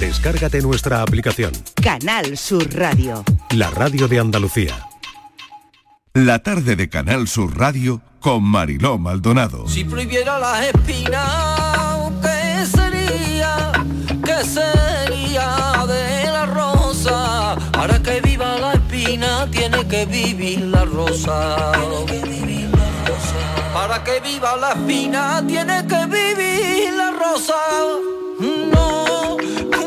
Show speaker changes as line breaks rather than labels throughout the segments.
Descárgate nuestra aplicación.
Canal Sur Radio.
La radio de Andalucía.
La tarde de Canal Sur Radio con Mariló Maldonado.
Si prohibiera las espinas, ¿qué sería? ¿Qué sería de la rosa? Para que viva la espina tiene que vivir la rosa. Para que viva la espina tiene que vivir la rosa. No, no, una sola cosa no, no, no puede vivir la rosa. Qué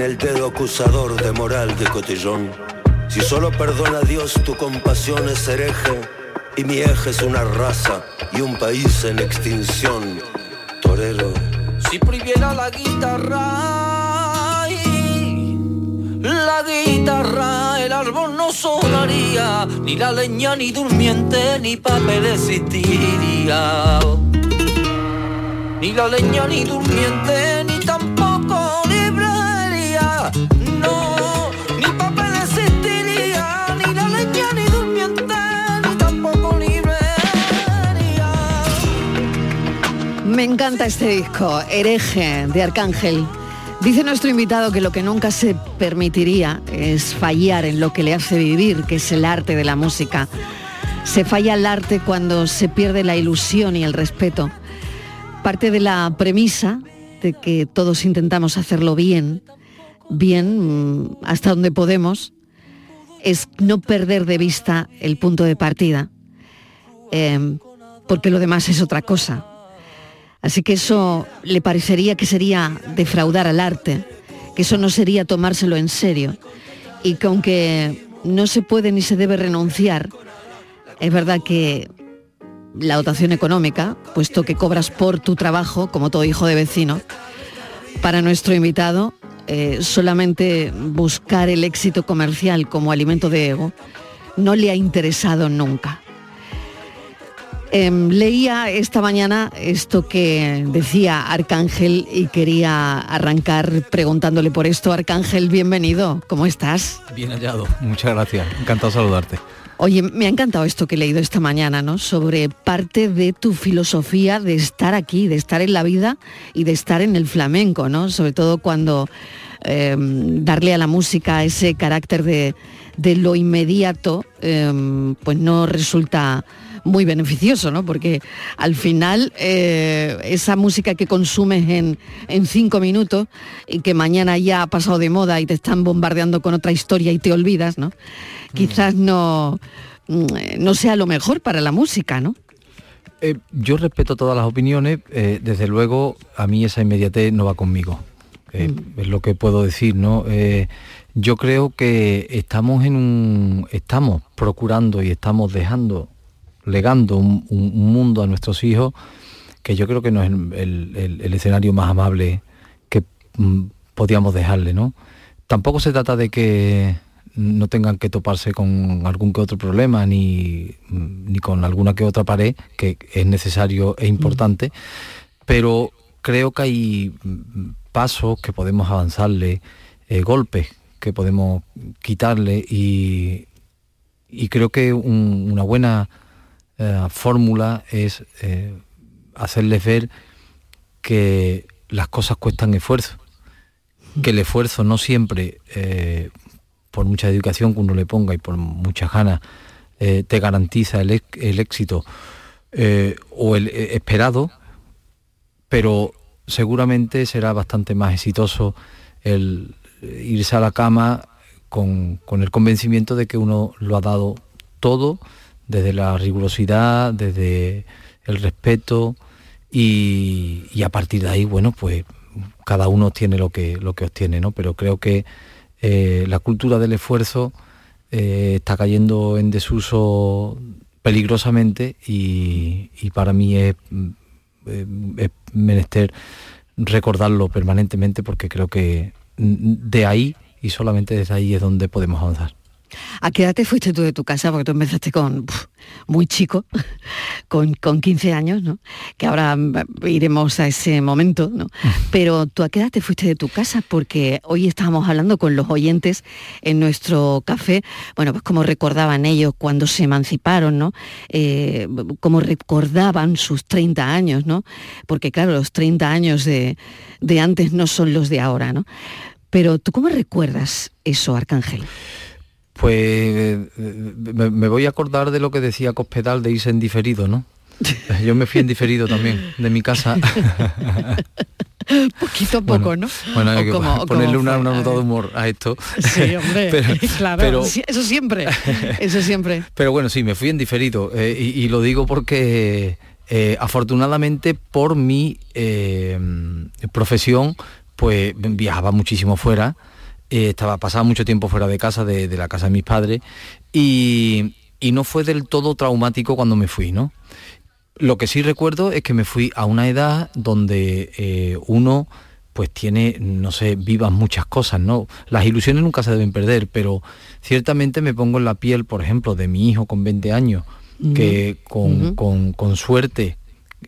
el
dedo acusador de moral de cotillón. Si solo perdona Dios, tu compasión es hereje, y mi eje es una raza y un país en extinción. Torero,
Si prohibiera la guitarra, la guitarra, el árbol no sonaría, ni la leña, ni durmiente, ni papel existiría. Ni la leña, ni durmiente, ni
Me encanta este disco, Hereje, de Arcángel. Dice nuestro invitado que lo que nunca se permitiría es fallar en lo que le hace vivir, que es el arte de la música. Se falla el arte cuando se pierde la ilusión y el respeto. Parte de la premisa de que todos intentamos hacerlo bien, bien mm, hasta donde podemos, es no perder de vista el punto de partida, eh, porque lo demás es otra cosa. Así que eso le parecería que sería defraudar al arte, que eso no sería tomárselo en serio y que aunque no se puede ni se debe renunciar, es verdad que la dotación económica, puesto que cobras por tu trabajo, como todo hijo de vecino, para nuestro invitado, eh, solamente buscar el éxito comercial como alimento de ego no le ha interesado nunca. Em, leía esta mañana esto que decía Arcángel y quería arrancar preguntándole por esto. Arcángel, bienvenido, ¿cómo estás?
Bien hallado, muchas gracias, encantado de saludarte.
Oye, me ha encantado esto que he leído esta mañana, ¿no? Sobre parte de tu filosofía de estar aquí, de estar en la vida y de estar en el flamenco, ¿no? Sobre todo cuando em, darle a la música ese carácter de, de lo inmediato, em, pues no resulta muy beneficioso, ¿no? Porque al final eh, esa música que consumes en, en cinco minutos y que mañana ya ha pasado de moda y te están bombardeando con otra historia y te olvidas, ¿no? Quizás no, mm, no sea lo mejor para la música, ¿no?
Eh, yo respeto todas las opiniones, eh, desde luego a mí esa inmediatez no va conmigo, eh, es lo que puedo decir, ¿no? Yo creo que estamos en un, estamos procurando y estamos dejando, legando un, un- un mundo a nuestros hijos que yo creo que no es el, el- el escenario más amable que mm, podíamos dejarle, ¿no? Tampoco se trata de que no tengan que toparse con algún que otro problema ni, ni con alguna que otra pared, que es necesario e importante, pero creo que hay mm, pasos que podemos avanzarle, eh, golpes que podemos quitarle y, y creo que un- una buena eh, fórmula es eh, hacerles ver que las cosas cuestan esfuerzo, que el esfuerzo no siempre, eh, por mucha dedicación que uno le ponga y por muchas ganas, eh, te garantiza el, el éxito o el esperado, pero seguramente será bastante más exitoso el irse a la cama con, con el convencimiento de que uno lo ha dado todo, desde la rigurosidad, desde el respeto y, a partir de ahí, bueno, pues cada uno tiene lo que, lo que obtiene, ¿no? Pero creo que eh, la cultura del esfuerzo eh, está cayendo en desuso peligrosamente y, para mí es, mm, es menester recordarlo permanentemente porque creo que de ahí y solamente desde ahí es donde podemos avanzar.
¿A qué edad te fuiste tú de tu casa? Porque tú empezaste con muy chico, con, con 15 años, ¿no? Que ahora mm, iremos a ese momento, ¿no? Pero tú a qué edad te fuiste de tu casa? Porque hoy estábamos hablando con los oyentes en nuestro café, bueno, pues cómo recordaban ellos cuando se emanciparon, ¿no? Eh, cómo recordaban sus 30 años, ¿no? Porque claro, los 30 años de, de antes no son los de ahora, ¿no? Pero tú cómo recuerdas eso, Arcángel?
Pues eh, me, me voy a acordar de lo que decía Cospedal de irse en diferido, ¿no? Yo me fui en diferido también, de mi casa.
Poquito a poco, ¿no?
Bueno, hay
¿O
que
cómo-
ponerle una, una nota de humor a esto.
Sí, hombre,
Pero-
claro,
pero-
eso siempre, eso siempre.
Pero bueno, sí, me fui en diferido. eh, y, y lo digo porque eh, afortunadamente por mi eh, profesión, pues viajaba muchísimo fuera. Eh, estaba pasaba mucho tiempo fuera de casa, de, de la casa de mis padres, y, y no fue del todo traumático cuando me fui, ¿no? Lo que sí recuerdo es que me fui a una edad donde eh, uno pues tiene, no sé, vivas muchas cosas, ¿no? Las ilusiones nunca se deben perder, pero ciertamente me pongo en la piel, por ejemplo, de mi hijo con 20 años, que con, con- con suerte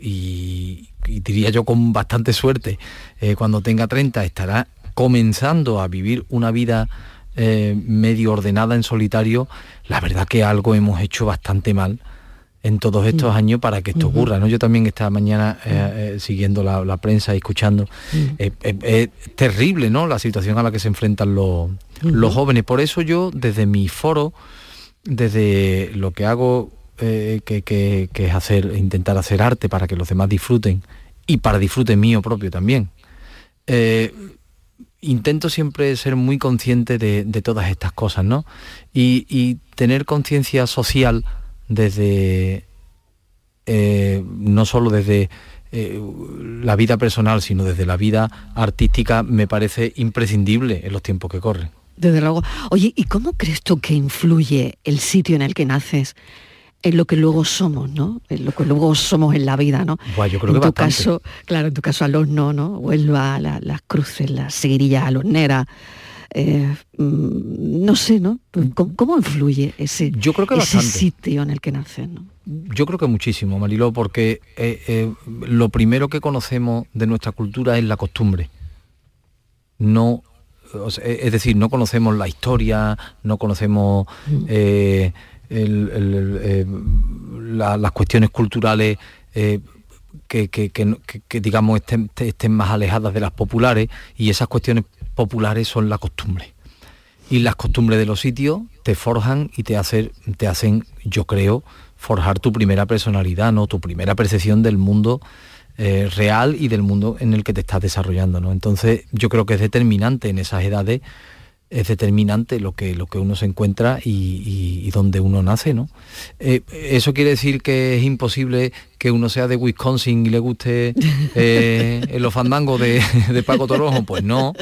y, y diría yo con bastante suerte, eh, cuando tenga 30 estará comenzando a vivir una vida eh, medio ordenada en solitario, la verdad que algo hemos hecho bastante mal en todos estos años para que esto ocurra. ¿no? Yo también esta mañana eh, eh, siguiendo la, la prensa y escuchando, eh, es terrible ¿no? la situación a la que se enfrentan los, los jóvenes. Por eso yo desde mi foro, desde lo que hago, que, que- que es hacer, intentar hacer arte para que los demás disfruten y para disfrute mío propio también. Intento siempre ser muy consciente de, todas estas cosas, ¿no? Y, y tener conciencia social desde, eh, no solo desde eh, la vida personal, sino desde la vida artística, me parece imprescindible en los tiempos que corren.
Desde luego. Oye, ¿y cómo crees tú que influye el sitio en el que naces en lo que luego somos, ¿no? En lo que luego somos en la vida, ¿no?
Buah, yo creo
en
que
tu
bastante.
caso, claro, en tu caso al horno, ¿no? Huelva, la- las cruces, las seguirillas alorneras. eh, mm, no sé, ¿no? ¿Cómo, cómo influye ese,
Yo creo que
ese sitio en el que naces, ¿no?
Yo creo que muchísimo, Mariló, porque eh, eh, lo primero que conocemos de nuestra cultura es la costumbre. No, o sea, es decir, no conocemos la historia, no conocemos eh, eh, la- las cuestiones culturales eh, que, digamos estén, estén más alejadas de las populares y esas cuestiones populares son la costumbre y las costumbres de los sitios te forjan y te, hacer, te hacen, yo creo, forjar tu primera personalidad, ¿no? Tu primera percepción del mundo eh, real y del mundo en el que te estás desarrollando, ¿no? Entonces, yo creo que es determinante en esas edades, es determinante lo que, lo que uno se encuentra y, y- y donde uno nace, ¿no? Eh, ¿Eso quiere decir que es imposible que uno sea de Wisconsin y le guste eh, los fandangos de, de Paco Torojo? Pues no,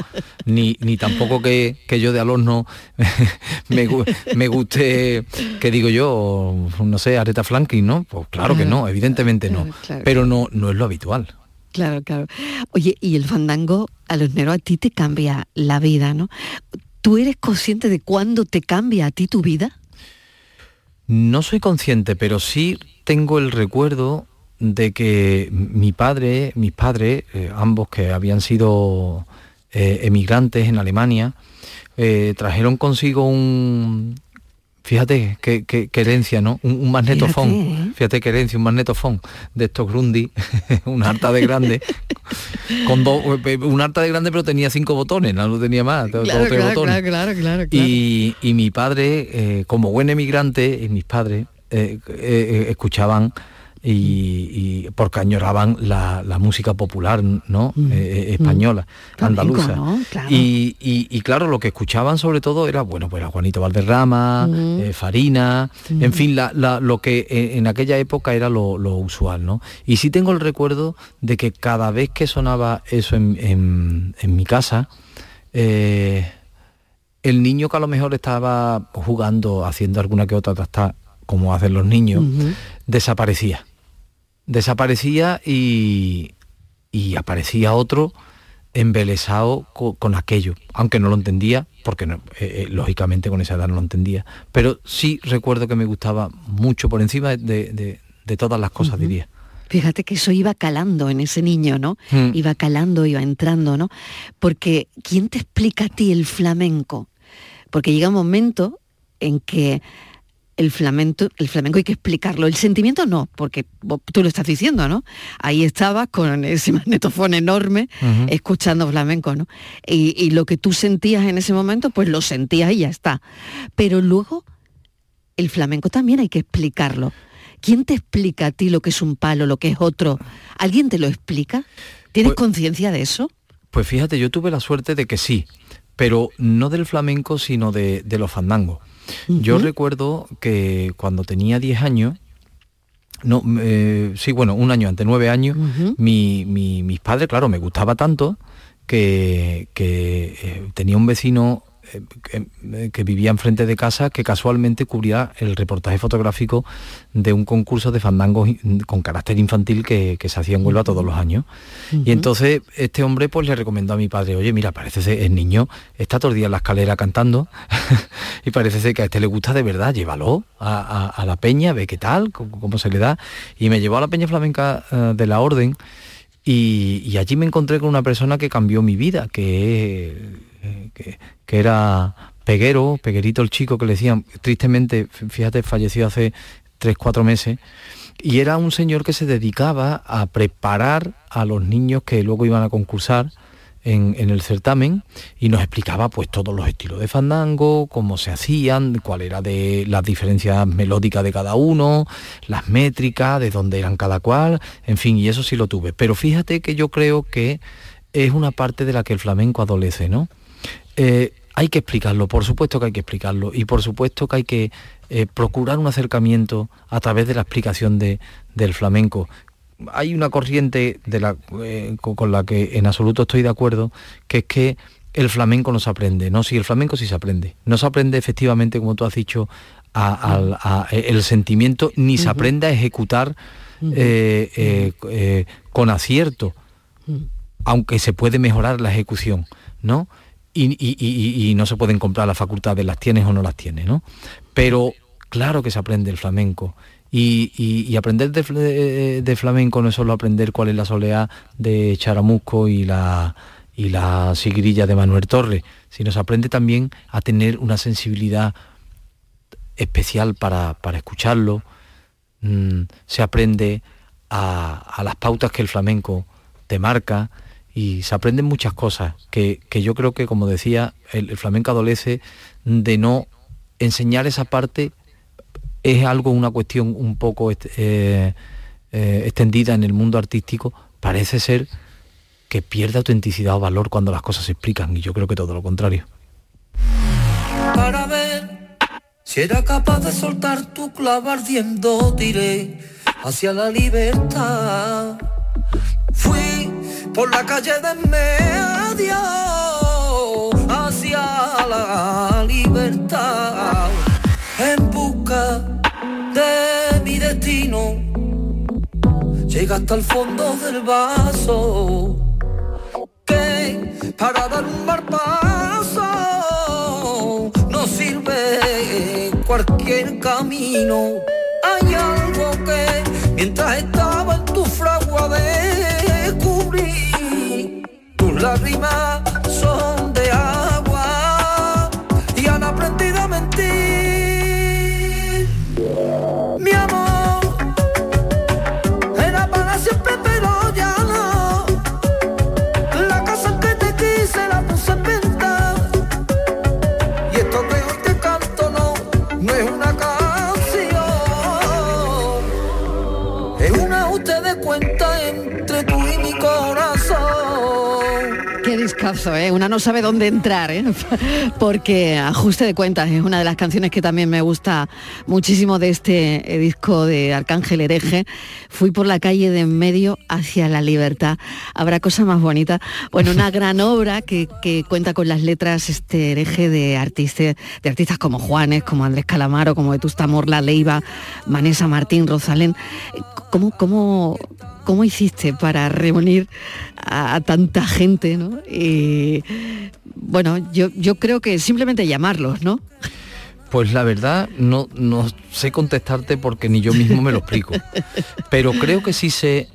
ni, ni tampoco que, que yo de Alorno me, me guste, que digo yo, no sé, Aretha Franklin, ¿no? Pues claro que no, evidentemente no,
Claro,
pero no, no es lo habitual.
Claro, claro. Oye, y el fandango a los neros a ti te cambia la vida, ¿no? ¿Tú eres consciente de cuándo te cambia a ti tu vida?
No soy consciente, pero sí tengo el recuerdo de que mi padre, mis padres, eh, ambos que habían sido eh, emigrantes en Alemania, eh, trajeron consigo un, fíjate qué, qué- qué herencia, ¿no? Un, un magnetofón,
Fíjate, ¿eh?
fíjate qué herencia, un magnetofón de estos Grundy, un harta de grande, con dos, un harta de grande pero tenía cinco botones, no lo tenía más, todo- todo tres botones.
claro, claro,
Y, y mi padre, eh, como buen emigrante, y mis padres eh, eh, eh, escuchaban y, y porque añoraban la, la música popular, ¿no?
Mm.
Eh, eh, española,
Flamenco,
andaluza.
¿no? Claro.
Y, y- y claro, lo que escuchaban sobre todo era, bueno, pues a Juanito Valderrama,
Mm.
eh, Farina, en fin, la- la- lo que eh, en aquella época era lo, lo usual, ¿no? Y sí tengo el recuerdo de que cada vez que sonaba eso en, en- en mi casa, eh, el niño que a lo mejor estaba jugando, haciendo alguna que otra trastada, como hacen los niños, desaparecía. Desaparecía y, y aparecía otro embelesado con, aquello, aunque no lo entendía, porque no, eh, eh, lógicamente con esa edad no lo entendía, pero sí recuerdo que me gustaba mucho por encima de, todas las cosas, diría.
Fíjate que eso iba calando en ese niño, ¿no? Hmm. Iba calando, iba entrando, ¿no? Porque ¿quién te explica a ti el flamenco? Porque llega un momento en que el flamenco, el flamenco hay que explicarlo. El sentimiento no, porque tú lo estás diciendo, ¿no? Ahí estabas con ese magnetofón enorme escuchando flamenco, ¿no? Y, lo que tú sentías en ese momento, pues lo sentías y ya está. Pero luego el flamenco también hay que explicarlo. ¿Quién te explica a ti lo que es un palo, lo que es otro? ¿Alguien te lo explica? ¿Tienes pues conciencia de eso?
Pues fíjate, yo tuve la suerte de que sí, pero no del flamenco, sino de, de los fandangos. Yo recuerdo que cuando tenía 10 años, no, eh, sí, bueno, un año antes, nueve años, mis padres, claro, me gustaba tanto que, eh, tenía un vecino eh, que, vivía enfrente de casa que casualmente cubría el reportaje fotográfico de un concurso de fandangos con carácter infantil que, se hacía en Huelva todos los años. Y entonces este hombre pues le recomendó a mi padre, oye, mira, parece ser el niño está todo el día en la escalera cantando y parece ser que a este le gusta de verdad, llévalo a, la peña, ve qué tal, cómo, se le da. Y me llevó a la peña flamenca eh, de la orden. Y, y, allí me encontré con una persona que cambió mi vida, que que, era Peguero, Peguerito el chico que le decían, tristemente, fíjate, falleció hace tres, cuatro meses, y era un señor que se dedicaba a preparar a los niños que luego iban a concursar en, el certamen y nos explicaba pues todos los estilos de fandango, cómo se hacían, cuál era de las diferencias melódicas de cada uno, las métricas, de dónde eran cada cual, en fin, y eso sí lo tuve. Pero fíjate que yo creo que es una parte de la que el flamenco adolece, ¿no? Eh, hay que explicarlo, por supuesto que hay que explicarlo y por supuesto que hay que eh, procurar un acercamiento a través de la explicación de, del flamenco. Hay una corriente de la, eh, con la que en absoluto estoy de acuerdo, que es que el flamenco no se aprende, no, si el flamenco sí se aprende, no se aprende efectivamente, como tú has dicho, a, el sentimiento, ni se aprende a ejecutar con acierto, aunque se puede mejorar la ejecución, ¿no? Y, no se pueden comprar las facultades, las tienes o no las tienes, ¿no? Pero claro que se aprende el flamenco. Y, aprender de, flamenco no es solo aprender cuál es la soleá de Charamusco y la, y la sigrilla de Manuel Torres, sino se aprende también a tener una sensibilidad especial para, escucharlo, mm, se aprende a, a, las pautas que el flamenco te marca, y se aprenden muchas cosas que, yo creo que, como decía, el, flamenco adolece de no enseñar esa parte, es algo, una cuestión un poco eh, eh, extendida en el mundo artístico, parece ser que pierde autenticidad o valor cuando las cosas se explican, y yo creo que todo lo contrario.
Para ver si era capaz de soltar tu clavo ardiendo, tiré hacia la libertad. Fui por la calle de medio hacia la libertad en busca de mi destino. Llega hasta el fondo del vaso que para dar un mal paso no sirve cualquier camino. Hay algo que mientras estaba en tu fragua de tus
¿eh? Una no sabe dónde entrar, ¿eh? Porque Ajuste de Cuentas es una de las canciones que también me gusta muchísimo de este eh, disco de Arcángel Hereje. Fui por la calle de en medio hacia la libertad. Habrá cosa más bonita. Bueno, una gran obra que, cuenta con las letras este hereje de artistas, de artistas como Juanes, como Andrés Calamaro, como Vetusta Morla, Leiva, Vanessa Martín, Rosalén. ¿Cómo, cómo ¿cómo hiciste para reunir a, tanta gente? ¿no? Y, bueno, yo, yo creo que simplemente llamarlos, ¿no?
Pues la verdad no, no sé contestarte porque ni yo mismo me lo explico. Pero creo que sí sé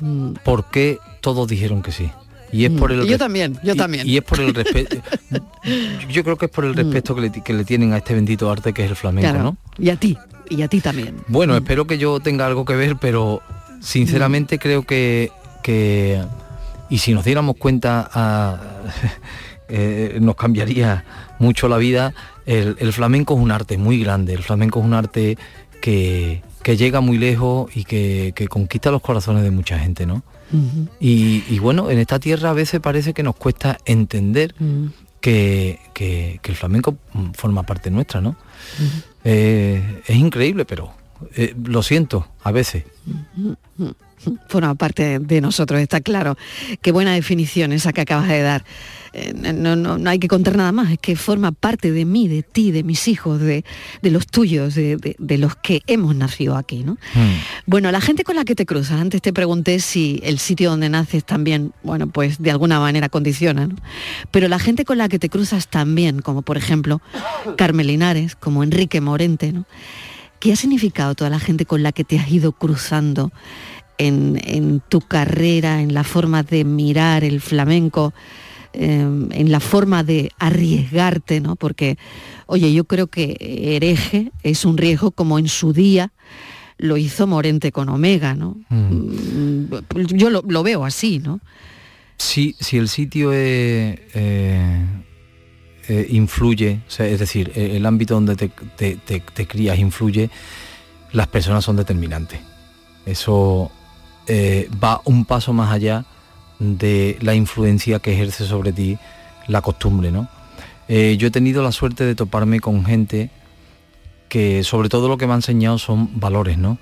mm. por qué todos dijeron que sí.
Y es por mm. el yo también, yo también.
Y es por el respeto. yo creo que es por el mm. respeto que le, tienen a este bendito arte que es el flamenco, ¿no?
Y a ti, y a ti también.
Bueno, espero que yo tenga algo que ver, pero sinceramente creo que, que y si nos diéramos cuenta a, eh, nos cambiaría mucho la vida. El, flamenco es un arte muy grande, el flamenco es un arte que, llega muy lejos y que, conquista los corazones de mucha gente, ¿no? y, bueno, en esta tierra a veces parece que nos cuesta entender que, el flamenco forma parte nuestra, ¿no? Eh, es increíble, pero eh, lo siento a veces.
Forma parte de nosotros, está claro. Qué buena definición esa que acabas de dar. Eh, no, no, hay que contar nada más, es que forma parte de mí, de ti, de mis hijos, de, los tuyos, de, los que hemos nacido aquí. ¿no? Hmm. Bueno, la gente con la que te cruzas, antes te pregunté si el sitio donde naces también, bueno, pues de alguna manera condiciona, pero la gente con la que te cruzas también, como por ejemplo Carmen Linares, como Enrique Morente, ¿no? ¿Qué ha significado toda la gente con la que te has ido cruzando? En, en tu carrera, en la forma de mirar el flamenco, Em, en la forma de arriesgarte, ¿no? Porque, oye, yo creo que hereje es un riesgo como en su día lo hizo Morente con Omega, ¿no? Mm. Yo lo, veo así, ¿no?
Sí, si el sitio eh, eh, influye, es decir, e, el ámbito donde te, crías influye, las personas son determinantes. Eso eh, va un paso más allá de la influencia que ejerce sobre ti la costumbre, ¿no? Eh, yo he tenido la suerte de toparme con gente que sobre todo lo que me ha enseñado son valores, ¿no?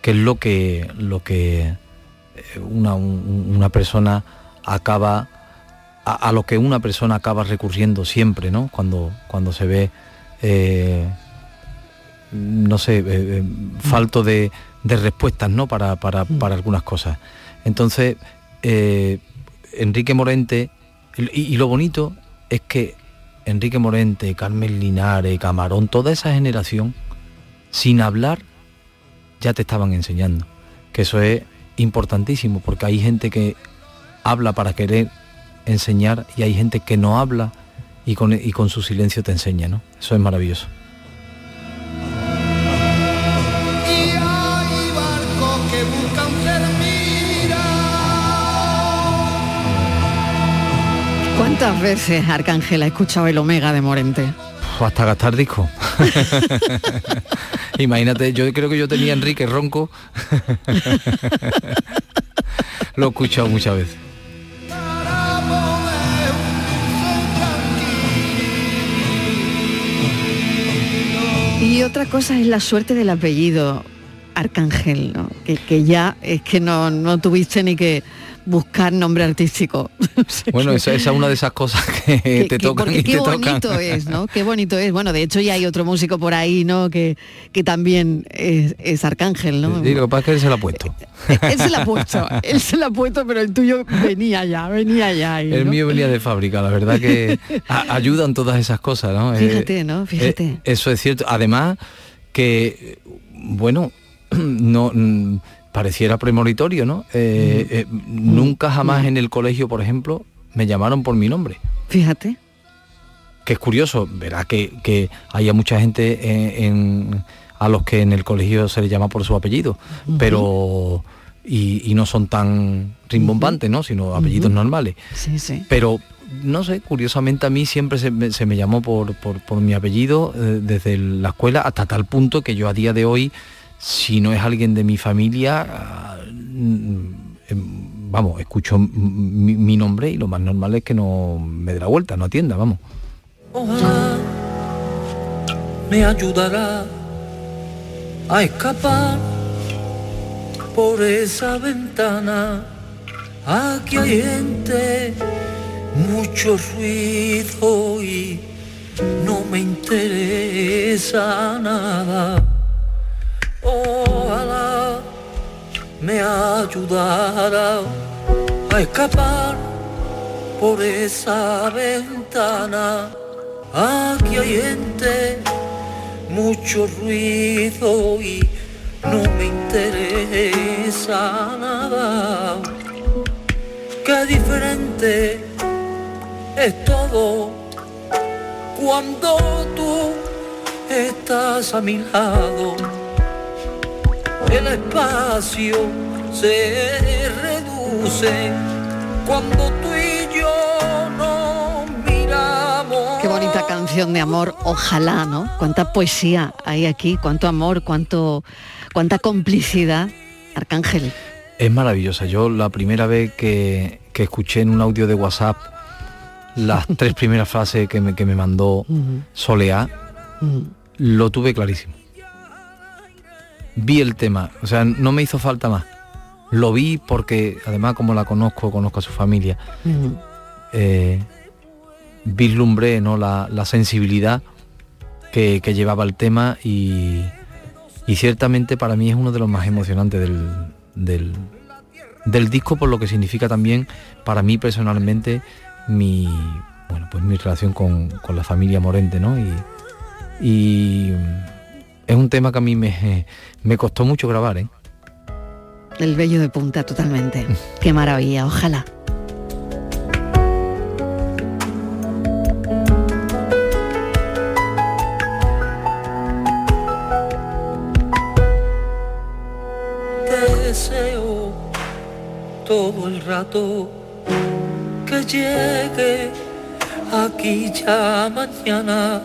Que es lo que, lo que eh, una, persona acaba, a, lo que una persona acaba recurriendo siempre, ¿no? Cuando, cuando se ve, eh, no sé, falto de, respuestas, ¿no? Para, para, para algunas cosas. Entonces, eh, Enrique Morente, y, lo bonito es que Enrique Morente, Carmen Linares, Camarón, toda esa generación, sin hablar, ya te estaban enseñando. Que eso es importantísimo, porque hay gente que habla para querer enseñar y hay gente que no habla y con, y con su silencio te enseña, ¿no? Eso es maravilloso.
¿Cuántas veces Arcángel ha escuchado el Omega de Morente?
hasta gastar disco. Imagínate, yo creo que yo tenía Enrique Ronco. Lo he escuchado muchas veces.
Y otra cosa es la suerte del apellido Arcángel, ¿no? que, ya es que no, no tuviste ni que buscar nombre artístico.
bueno, esa, es una de esas cosas que, te tocan y
qué bonito es, ¿no? Qué bonito es. Bueno, de hecho ya hay otro músico por ahí, ¿no? Que, que también es, Arcángel, ¿no?
Sí, lo que pasa es que él se lo ha puesto.
él se lo ha puesto, él se lo ha puesto, pero el tuyo venía ya, venía ya.
el mío venía de fábrica, la verdad que ayudan todas esas cosas, ¿no?
Eh, Fíjate, ¿no? Fíjate. Eh,
eso es cierto. Además que, bueno, no pareciera premonitorio, ¿no? Eh, eh, nunca jamás en el colegio, por ejemplo, me llamaron por mi nombre.
Fíjate.
Que es curioso, verá que, haya mucha gente a los que en el colegio se les llama por su apellido, pero... Y, no son tan rimbombantes, ¿no? Sino apellidos normales.
Sí, sí.
Pero no sé, curiosamente a mí siempre se me, llamó por, por, mi apellido eh, desde la escuela hasta tal punto que yo a día de hoy si no es alguien de mi familia, mm, em, vamos, escucho mi, nombre y lo más normal es que no me dé la vuelta, no atienda, vamos.
Ojalá me ayudará a escapar por esa ventana. Aquí hay gente, mucho ruido y no me interesa nada ojalá me ayudara a escapar por esa ventana. Aquí hay gente, mucho ruido y no me interesa nada. Qué diferente es todo cuando tú estás a mi lado. El espacio se reduce cuando tú y yo no miramos.
Qué bonita canción de amor, ojalá, ¿no? Cuánta poesía hay aquí, cuánto amor, cuánto, cuánta complicidad. Arcángel.
Es maravillosa. Yo la primera vez que, que escuché en un audio de WhatsApp las tres primeras frases que me, que me mandó Soleá, lo tuve clarísimo. Vi el tema, o sea, no me hizo falta más. Lo vi porque, además, como la conozco, conozco a su familia, eh, vislumbré ¿no? la, la sensibilidad que, que llevaba el tema y, y ciertamente para mí es uno de los más emocionantes del, del, del disco por lo que significa también para mí personalmente mi bueno pues mi relación con, con la familia Morente ¿no? y, y es un tema que a mí me, me costó mucho grabar ¿eh?
El bello de punta totalmente. Qué maravilla, ojalá.
Te deseo todo el rato que llegue aquí ya mañana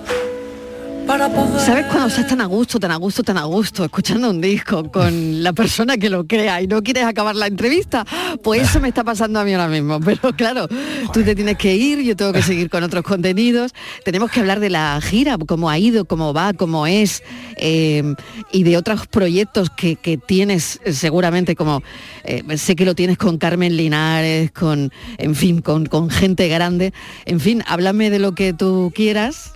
¿Sabes cuando estás tan a gusto, tan a gusto, tan a gusto, escuchando un disco con la persona que lo crea y no quieres acabar la entrevista? Pues eso me está pasando a mí ahora mismo. Pero claro, tú te tienes que ir, yo tengo que seguir con otros contenidos. Tenemos que hablar de la gira, cómo ha ido, cómo va, cómo es, eh, y de otros proyectos que, tienes eh, seguramente, como eh, sé que lo tienes con Carmen Linares, con, en fin, con, con gente grande. En fin, háblame de lo que tú quieras.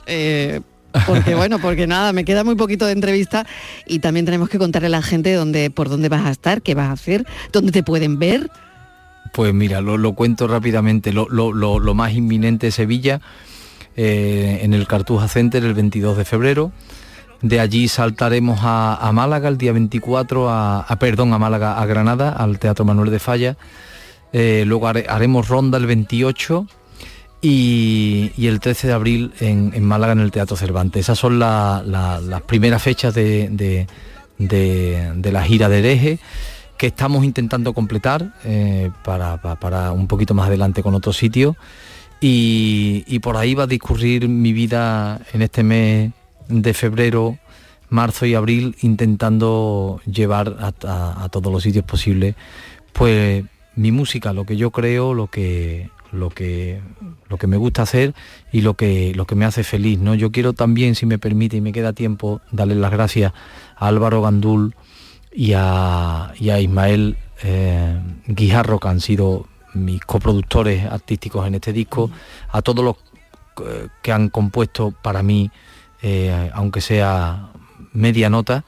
Porque bueno, porque nada, me queda muy poquito de entrevista y también tenemos que contarle a la gente dónde, por dónde vas a estar, qué vas a hacer, dónde te pueden ver.
Pues mira, lo, lo cuento rápidamente. Lo, lo- lo- lo más inminente es Sevilla, eh, en el Cartuja Center el 22 de febrero. De allí saltaremos a, a Málaga el día 24, a, a- perdón, a Málaga, a Granada, al Teatro Manuel de Falla. Eh, luego hare- haremos ronda el 28 y, el 13 de abril en, Málaga en el Teatro Cervantes. Esas son la- la- las primeras fechas de, de- la gira de hereje que estamos intentando completar eh, para, pa- para un poquito más adelante con otro sitio y, por ahí va a discurrir mi vida en este mes de febrero, marzo y abril intentando llevar a- a todos los sitios posibles pues mi música, lo que yo creo, lo que lo que lo que me gusta hacer y lo que lo que me hace feliz, ¿no? Yo quiero también, si me permite y me queda tiempo, darle las gracias a Álvaro Gandul y a, y a Ismael eh, Guijarro, que han sido mis coproductores artísticos en este disco, a todos los eh, que han compuesto para mí, eh, aunque sea media nota,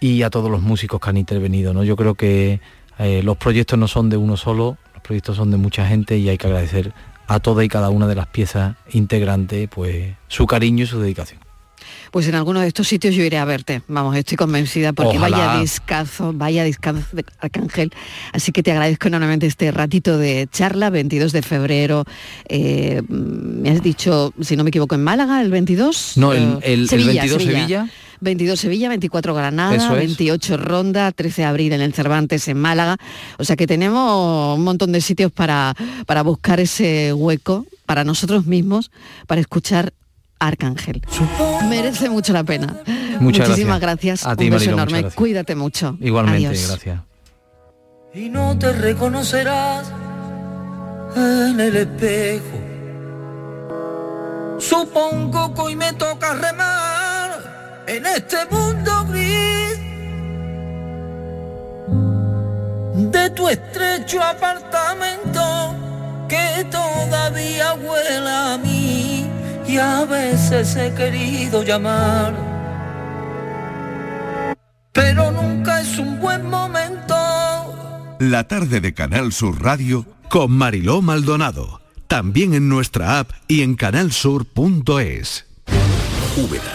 y a todos los músicos que han intervenido. ¿no? Yo creo que los proyectos no son de uno solo, proyectos son de mucha gente y hay que agradecer a toda y cada una de las piezas integrantes pues su cariño y su dedicación.
Pues en alguno de estos sitios yo iré a verte. Vamos, estoy convencida porque
Ojalá.
vaya discazo, vaya discazo de Arcángel. Así que te agradezco enormemente este ratito de charla, 22 de febrero. eh, me has dicho, si no me equivoco, en Málaga, el 22.
No, el- el- el 22 Sevilla.
22 Sevilla, 24 Granada,
es.
28 Ronda, 13 de abril en el Cervantes en Málaga. O sea que tenemos un montón de sitios para, para buscar ese hueco para nosotros mismos, para escuchar Arcángel. Merece mucho la pena.
Muchas
Muchísimas
gracias.
gracias.
A ti,
Un beso
Marilo, muchas
enorme.
gracias.
Cuídate mucho.
Igualmente,
Adiós.
gracias.
y no te reconocerás en el espejo. Supongo que hoy me toca remar en este mundo gris de tu estrecho apartamento que todavía huele a mí y a veces he querido llamar pero nunca es un buen momento
La tarde de Canal Sur Radio
con Mariló Maldonado. También en nuestra app y en canalsur.es.
Úbeda,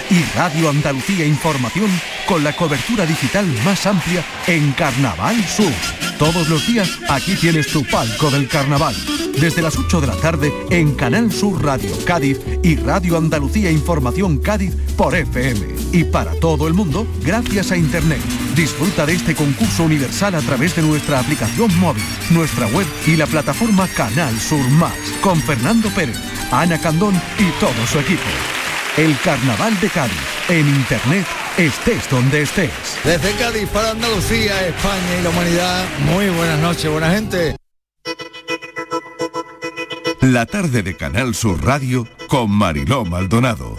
y Radio Andalucía Información con la cobertura digital más amplia en Carnaval Sur. Todos los días aquí tienes tu palco del carnaval. Desde las 8 de la tarde en Canal Sur Radio Cádiz y Radio Andalucía Información Cádiz por FM. Y para todo el mundo, gracias a Internet. Disfruta de este concurso universal a través de nuestra aplicación móvil, nuestra web y la plataforma Canal Sur Más con Fernando Pérez, Ana Candón y todo su equipo. El Carnaval de Cádiz en Internet estés donde estés.
Desde Cádiz para Andalucía, España y la humanidad, muy buenas noches, buena gente.
La tarde de Canal Sur Radio con Mariló Maldonado.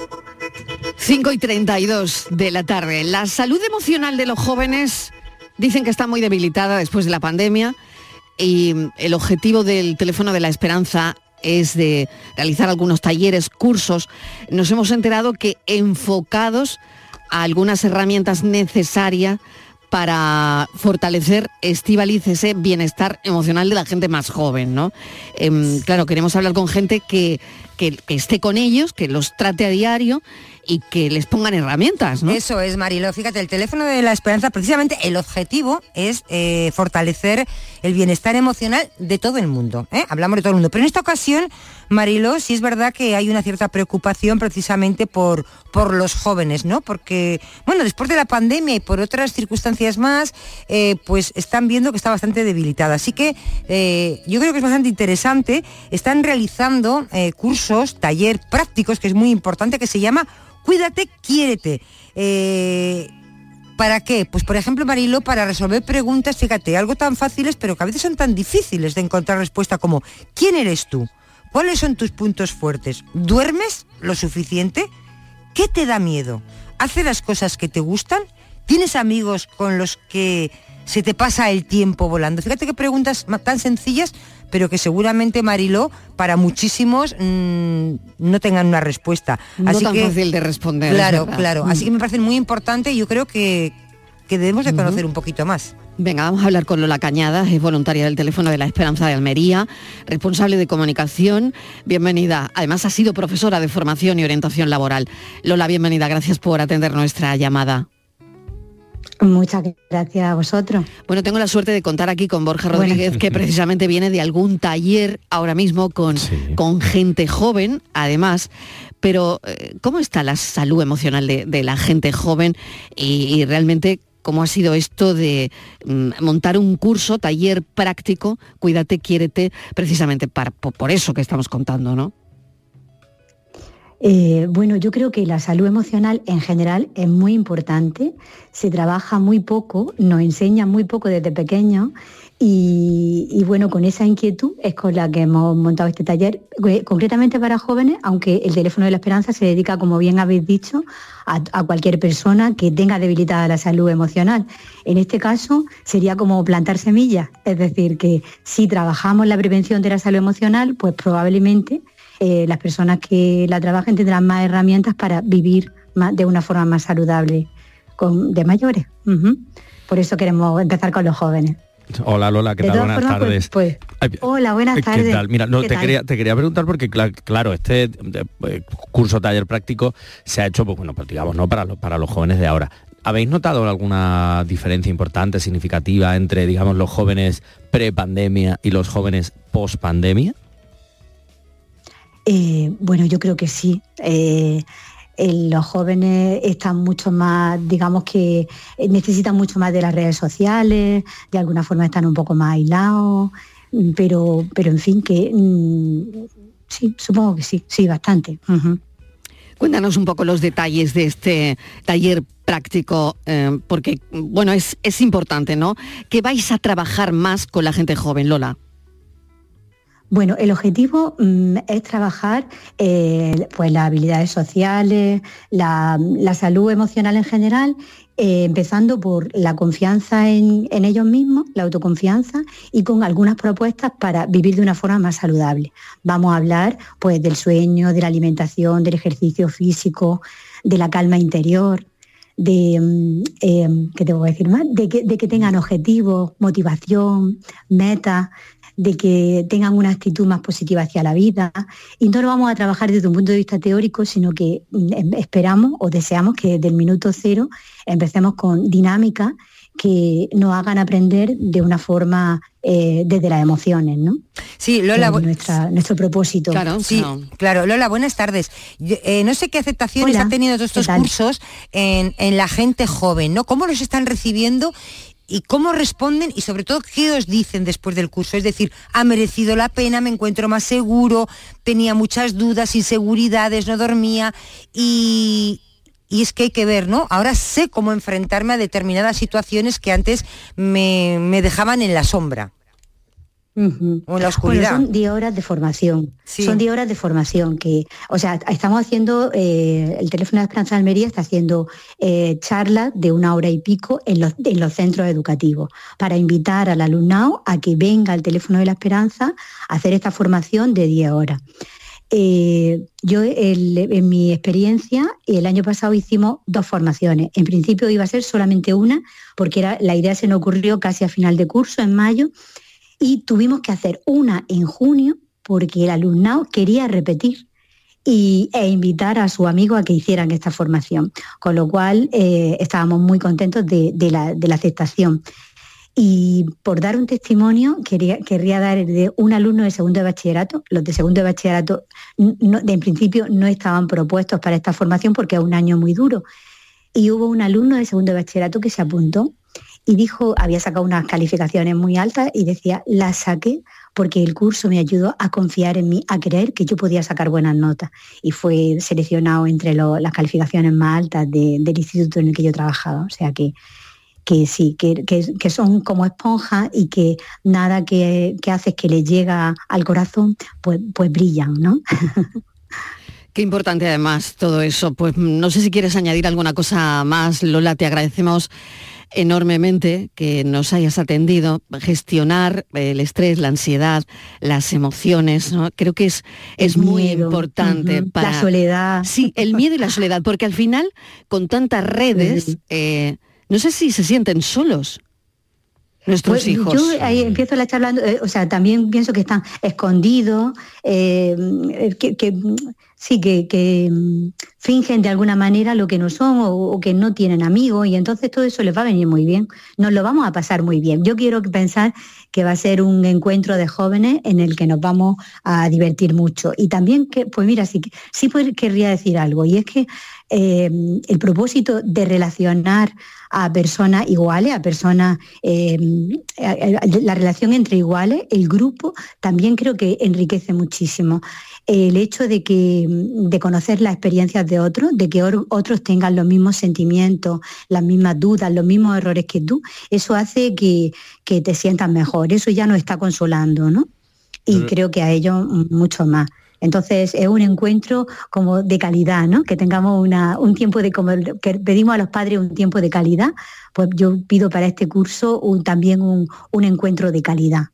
5 y 32 de la tarde. La salud emocional de los jóvenes dicen que está muy debilitada después de la pandemia y el objetivo del teléfono de la esperanza es de realizar algunos talleres, cursos. Nos hemos enterado que enfocados a algunas herramientas necesarias para fortalecer, Estivaliz, ese bienestar emocional de la gente más joven, ¿no? Em, claro, queremos hablar con gente que, que, que esté con ellos, que los trate a diario y que les pongan herramientas, ¿no?
Eso es, Marilo. Fíjate, el teléfono de la esperanza, precisamente el objetivo es eh, fortalecer el bienestar emocional de todo el mundo. ¿eh? Hablamos de todo el mundo. Pero en esta ocasión, Marilo, sí es verdad que hay una cierta preocupación precisamente por, por los jóvenes, ¿no? Porque, bueno, después de la pandemia y por otras circunstancias más, eh, pues están viendo que está bastante debilitada. Así que eh, yo creo que es bastante interesante. Están realizando eh, cursos, taller prácticos, que es muy importante, que se llama Cuídate, quiérete. ¿Para qué? Pues por ejemplo, Marilo, para resolver preguntas, fíjate, algo tan fáciles, pero que a veces son tan difíciles de encontrar respuesta como ¿quién eres tú? ¿Cuáles son tus puntos fuertes? ¿Duermes lo suficiente? ¿Qué te da miedo? ¿Hace las cosas que te gustan? ¿Tienes amigos con los que se te pasa el tiempo volando? Fíjate qué preguntas tan sencillas, pero que seguramente, Mariló, para muchísimos mm, no tengan una respuesta.
No tan fácil de responder, es
Claro, claro. Así
Mm.
que me parecen muy importantes y yo creo que, que debemos de conocer un poquito más.
Venga, vamos a hablar con Lola Cañadas, es voluntaria del teléfono de la Esperanza de Almería, responsable de comunicación. Bienvenida. Además ha sido profesora de formación y orientación laboral. Lola, bienvenida. Gracias por atender nuestra llamada.
Muchas gracias a vosotros.
Bueno, tengo la suerte de contar aquí con Borja. Rodríguez, que precisamente viene de algún taller ahora mismo con, con gente joven, además. Pero, eh, ¿cómo está la salud emocional de, de la gente joven y, y realmente cómo ha sido esto de mm, montar un curso, taller práctico, cuídate, quiérete, precisamente por eso que estamos contando, ¿no?
Eh, bueno, yo creo que la salud emocional en general es muy importante, se trabaja muy poco, nos enseña muy poco desde pequeños y, bueno, con esa inquietud es con la que hemos montado este taller, eh, concretamente para jóvenes, aunque el teléfono de la esperanza se dedica, como bien habéis dicho, a, cualquier persona que tenga debilitada la salud emocional. En este caso sería como plantar semillas, es decir, que si trabajamos la prevención de la salud emocional, pues probablemente eh, las personas que la trabajen tendrán más herramientas para vivir de una forma más saludable con, de mayores. Por eso queremos empezar con los jóvenes.
Hola Lola, ¿qué tal? Buenas
formas, pues-
tardes.
pues, hola, buenas
¿Qué
tardes.
tal? Mira, no,
¿Qué
te,
tal?
Quería, te quería preguntar porque, cla- claro, este eh, curso taller práctico se ha hecho, pues bueno, pues digamos, ¿no? Para, los- para los jóvenes de ahora. ¿Habéis notado alguna diferencia importante, significativa entre, digamos, los jóvenes pre-pandemia y los jóvenes post-pandemia?
Eh, bueno, yo creo que sí. Eh, los jóvenes están mucho más, digamos que eh, necesitan mucho más de las redes sociales, de alguna forma están un poco más aislados, mm, pero, pero en fin, que mm, sí, supongo que sí, sí, bastante.
Cuéntanos un poco los detalles de este taller práctico, eh, porque bueno, es, es importante, ¿no? Que vais a trabajar más con la gente joven, Lola.
Bueno, el objetivo mm, es trabajar eh, pues las habilidades sociales, la, salud emocional en general, eh, empezando por la confianza en, ellos mismos, la autoconfianza y con algunas propuestas para vivir de una forma más saludable. Vamos a hablar pues del sueño, de la alimentación, del ejercicio físico, de la calma interior, de, mm, eh. De que, de que tengan objetivos, motivación, metas, de que tengan una actitud más positiva hacia la vida. Y no lo vamos a trabajar desde un punto de vista teórico, sino que mm, em- esperamos o deseamos que desde el minuto cero empecemos con dinámicas que nos hagan aprender de una forma eh, desde las emociones, ¿no?
Sí, Lola,
nuestra- nuestro propósito.
sí, claro. Lola, buenas tardes. Yo, eh, no sé qué aceptación
Hola,
están teniendo todos
¿qué
estos cursos en, en la gente joven, ¿no? ¿Cómo los están recibiendo y cómo responden y sobre todo qué os dicen después del curso? Es decir, ha merecido la pena, me encuentro más seguro, tenía muchas dudas, inseguridades, no dormía y, y es que hay que ver, ¿no? Ahora sé cómo enfrentarme a determinadas situaciones que antes me, me dejaban en la sombra.
Ujú.
O en la oscuridad.
Bueno, son 10 horas de formación. Son 10 horas de formación que, o sea, estamos haciendo, eh, el teléfono de Esperanza de Almería está haciendo eh, charlas de una hora y pico en los, en los centros educativos para invitar al alumnado a que venga al teléfono de la Esperanza a hacer esta formación de 10 horas. Eh, yo el- en mi experiencia el año pasado hicimos dos formaciones. En principio iba a ser solamente una porque era, la idea se nos ocurrió casi a final de curso, en mayo, y tuvimos que hacer una en junio porque el alumnado quería repetir y, e invitar a sus amigos a que hicieran esta formación, con lo cual eh, estábamos muy contentos de, la, aceptación. Y por dar un testimonio, quería, querría dar el de un alumno de segundo de bachillerato. Los de segundo de bachillerato, de en principio, no estaban propuestos para esta formación porque es un año muy duro. Y hubo un alumno de segundo de bachillerato que se apuntó y dijo, había sacado unas calificaciones muy altas y decía, las saqué porque el curso me ayudó a confiar en mí, a creer que yo podía sacar buenas notas. Y fue seleccionado entre lo- las calificaciones más altas de- del instituto en el que yo trabajaba. O sea que, que sí, que, que- que son como esponjas y que nada que, que haces que les llega al corazón, pues, pues brillan, ¿no?
Qué importante además todo eso. Pues mm, no sé si quieres añadir alguna cosa más, Lola, te agradecemos enormemente que nos hayas atendido, gestionar el estrés, la ansiedad, las emociones, ¿no? Creo que es, es muy importante para...
la soledad.
Sí, el miedo y la soledad, porque al final, con tantas redes, eh, no sé si se sienten solos nuestros
Pues
hijos.
Yo ahí empiezo la charla, eh, o sea, también pienso que están escondidos, eh, eh, que, que, sí, que, que, mm, fingen de alguna manera lo que no son o, que no tienen amigos y entonces todo eso les va a venir muy bien. Nos lo vamos a pasar muy bien. Yo quiero pensar que va a ser un encuentro de jóvenes en el que nos vamos a divertir mucho. Y también que, pues mira, sí, sí querría decir algo, y es que eh, el propósito de relacionar a personas iguales, a personas, eh, la relación entre iguales, el grupo también creo que enriquece muchísimo. El hecho de que de conocer las experiencias de otros, de que otros tengan los mismos sentimientos, las mismas dudas, los mismos errores que tú, eso hace que, que te sientas mejor. Eso ya nos está consolando, ¿no? Y creo que a ellos mm, mucho más. Entonces es un encuentro como de calidad, ¿no? Que tengamos una, un tiempo de, como que pedimos a los padres un tiempo de calidad, pues yo pido para este curso un- también un, un encuentro de calidad,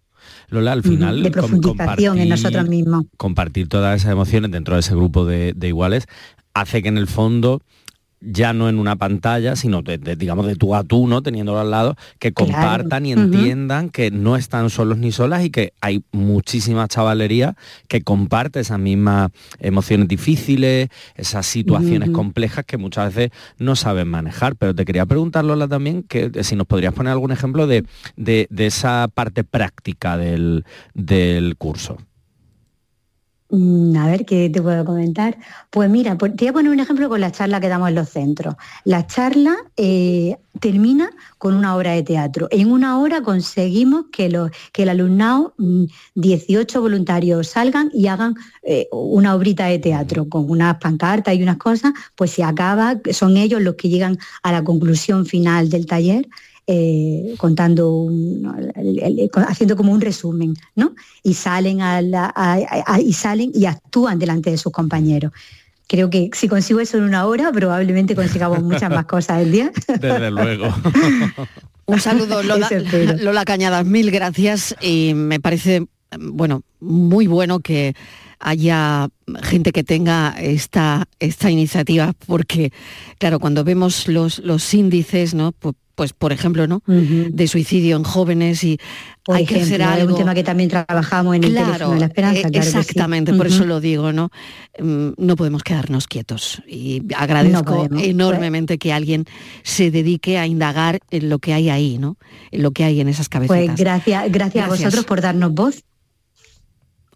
Lola, al final...
de profundización en
compartir-
nosotros mismos.
compartir todas esas emociones dentro de ese grupo de, de iguales hace que en el fondo ya no en una pantalla, sino de, de, digamos de tú a tú, ¿no? Teniéndolo al lado, que compartan y entiendan que no están solos ni solas y que hay muchísima chavalería que comparte esas mismas emociones difíciles, esas situaciones complejas que muchas veces no saben manejar. Pero te quería preguntar, Lola, también, que eh, si nos podrías poner algún ejemplo de, de- de esa parte práctica del, del curso.
Mm, A ver, ¿qué te puedo comentar? Pues mira, te voy a poner un ejemplo con la charla que damos en los centros. La charla eh, termina con una obra de teatro. En una hora conseguimos que, los, que el alumnado, mm, 18 voluntarios salgan y hagan eh, una obrita de teatro con unas pancartas y unas cosas, pues se acaba, son ellos los que llegan a la conclusión final del taller eh, contando, un- ¿no? el- el- el- haciendo como un resumen, ¿no? Y salen, a la- a- a- y salen y actúan delante de sus compañeros. Creo que si consigo eso en una hora, probablemente consigamos muchas más cosas el día.
Desde luego.
Un saludo, Lola. Lola Cañadas, mil gracias y me parece, bueno, muy bueno que haya gente que tenga esta, esta iniciativa, porque, claro, cuando vemos los, los índices, ¿no? Pues, pues, por ejemplo, ¿no? De suicidio en jóvenes y
Por
hay que hacer
ejemplo, es
algo.
un tema que también trabajamos en el
Claro,
teléfono de la esperanza.
eh,
claro sí.
exactamente, por eso lo digo, ¿no? Mm, No podemos quedarnos quietos. Y agradezco
podemos, pues.
enormemente que alguien se dedique a indagar en lo que hay ahí, ¿no? En lo que hay en esas cabecitas.
Pues gracias, gracias, a vosotros por darnos voz.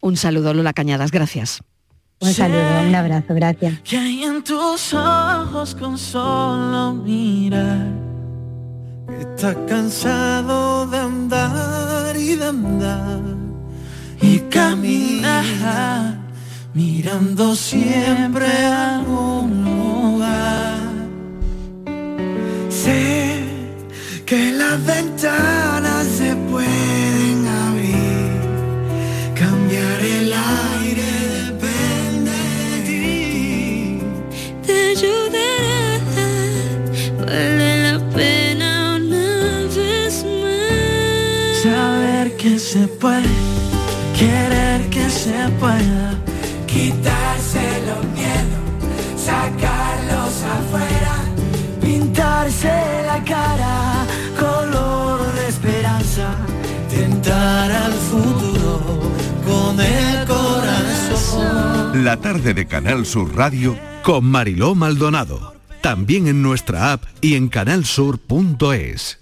Un saludo, Lola Cañadas, gracias.
Un saludo, un abrazo, gracias.
Que hay en tus ojos con solo mirar? Estás cansado de andar y de andar y caminar, mirando siempre a algún lugar. Sé que las ventanas puede, querer que se pueda, quitarse los miedos, sacarlos afuera, pintarse la cara, color de esperanza, tentar al futuro con el corazón.
La tarde de Canal Sur Radio
Con Mariló Maldonado. También en nuestra app y en canalsur.es.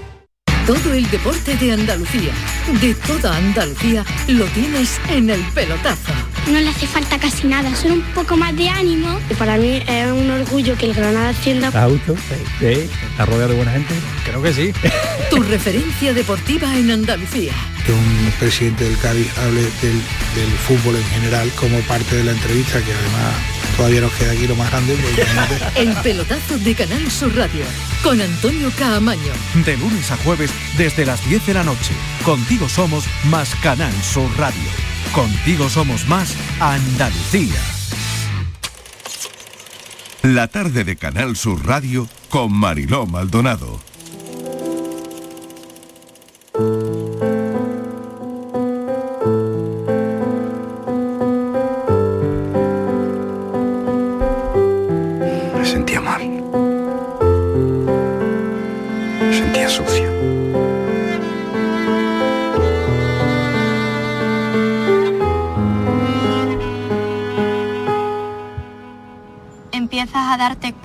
Todo el deporte de Andalucía, de toda Andalucía, lo tienes en el pelotazo.
No le hace falta casi nada, solo un poco más de ánimo. Y para mí es un orgullo que el Granada ascienda.
¿Está a gusto? Sí. ¿Está rodeado de buena gente? Creo que sí.
Tu referencia deportiva en Andalucía.
que un presidente del Cádiz hable del, del fútbol en general como parte de la entrevista, que además todavía nos queda aquí lo más grande. imagínate.
El pelotazo de Canal Sur Radio, con Antonio Caamaño.
De lunes a jueves desde las 10 de la noche. Contigo somos más Canal Sur Radio. Contigo somos más Andalucía.
La tarde de Canal Sur Radio con Mariló Maldonado.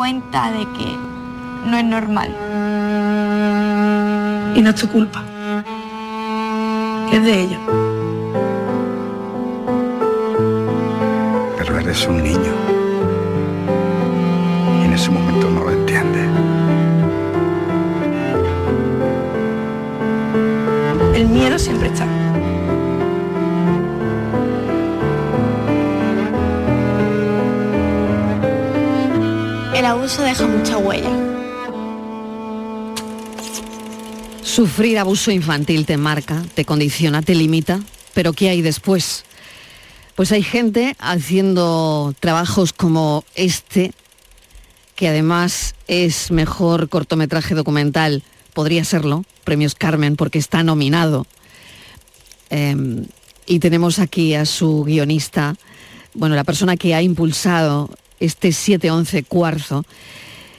Cuenta de que no es normal.
Y no es tu culpa. Es de ellos.
Pero eres un niño. Y en ese momento no lo entiendes.
El miedo siempre está.
Abuso deja mucha huella.
Sufrir abuso infantil te marca, te condiciona, te limita, pero ¿qué hay después? Pues hay gente haciendo trabajos como este, que además es mejor cortometraje documental, podría serlo, premios Carmen, porque está nominado. Eh, y tenemos aquí a su guionista, bueno, la persona que ha impulsado este 711 Cuarzo,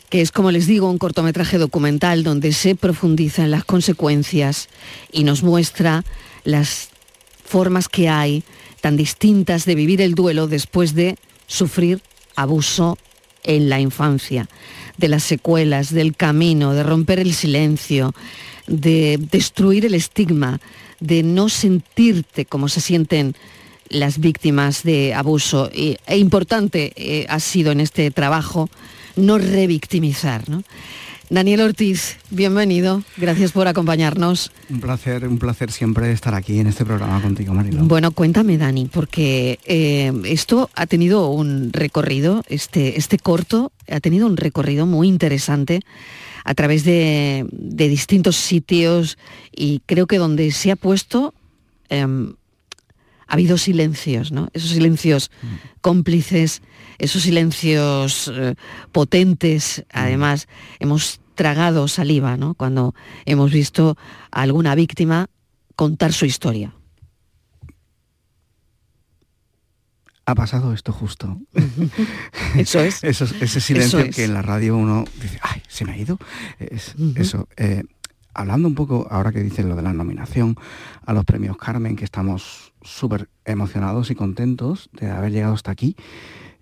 que es, como les digo, un cortometraje documental donde se profundiza en las consecuencias y nos muestra las formas que hay tan distintas de vivir el duelo después de sufrir abuso en la infancia, de las secuelas, del camino, de romper el silencio, de destruir el estigma, de no sentirte como se sienten las víctimas de abuso. E importante eh, ha sido en este trabajo no revictimizar. ¿no? Daniel Ortiz, bienvenido, gracias por acompañarnos.
Un placer, un placer siempre estar aquí en este programa contigo, Marilo.
Bueno, cuéntame, Dani, porque eh, esto ha tenido un recorrido, este, este corto ha tenido un recorrido muy interesante a través de, de distintos sitios y creo que donde se ha puesto em, ha habido silencios, ¿no? Esos silencios cómplices, esos silencios eh, potentes, además hemos tragado saliva, ¿no? Cuando hemos visto a alguna víctima contar su historia.
Ha pasado esto justo.
Eso es.
Eso- ese silencio
Eso es.
que en la radio uno dice, ay, se me ha ido. Es- Eso. eh, hablando un poco, ahora que dices lo de la nominación a los premios Carmen, que estamos súper emocionados y contentos de haber llegado hasta aquí.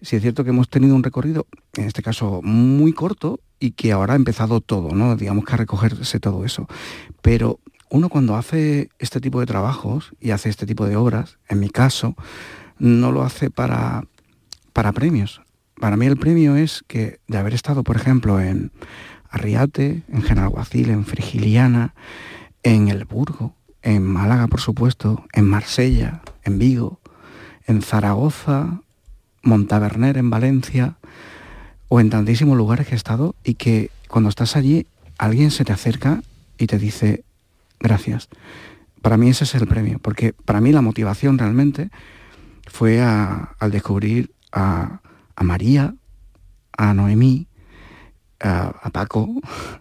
Sí es cierto que hemos tenido un recorrido, en este caso muy corto, y que ahora ha empezado todo, ¿no? Digamos que a recogerse todo eso. Pero uno cuando hace este tipo de trabajos y hace este tipo de obras, en mi caso, no lo hace para, para premios. Para mí el premio es que de haber estado, por ejemplo, en Arriate, en Genalguacil, en Frigiliana, en El Burgo, en Málaga, por supuesto, en Marsella, en Vigo, en Zaragoza, Montaverner, en Valencia, o en tantísimos lugares que he estado y que cuando estás allí alguien se te acerca y te dice gracias. Para mí ese es el premio, porque para mí la motivación realmente fue al descubrir a, a María, a Noemí, a, a Paco,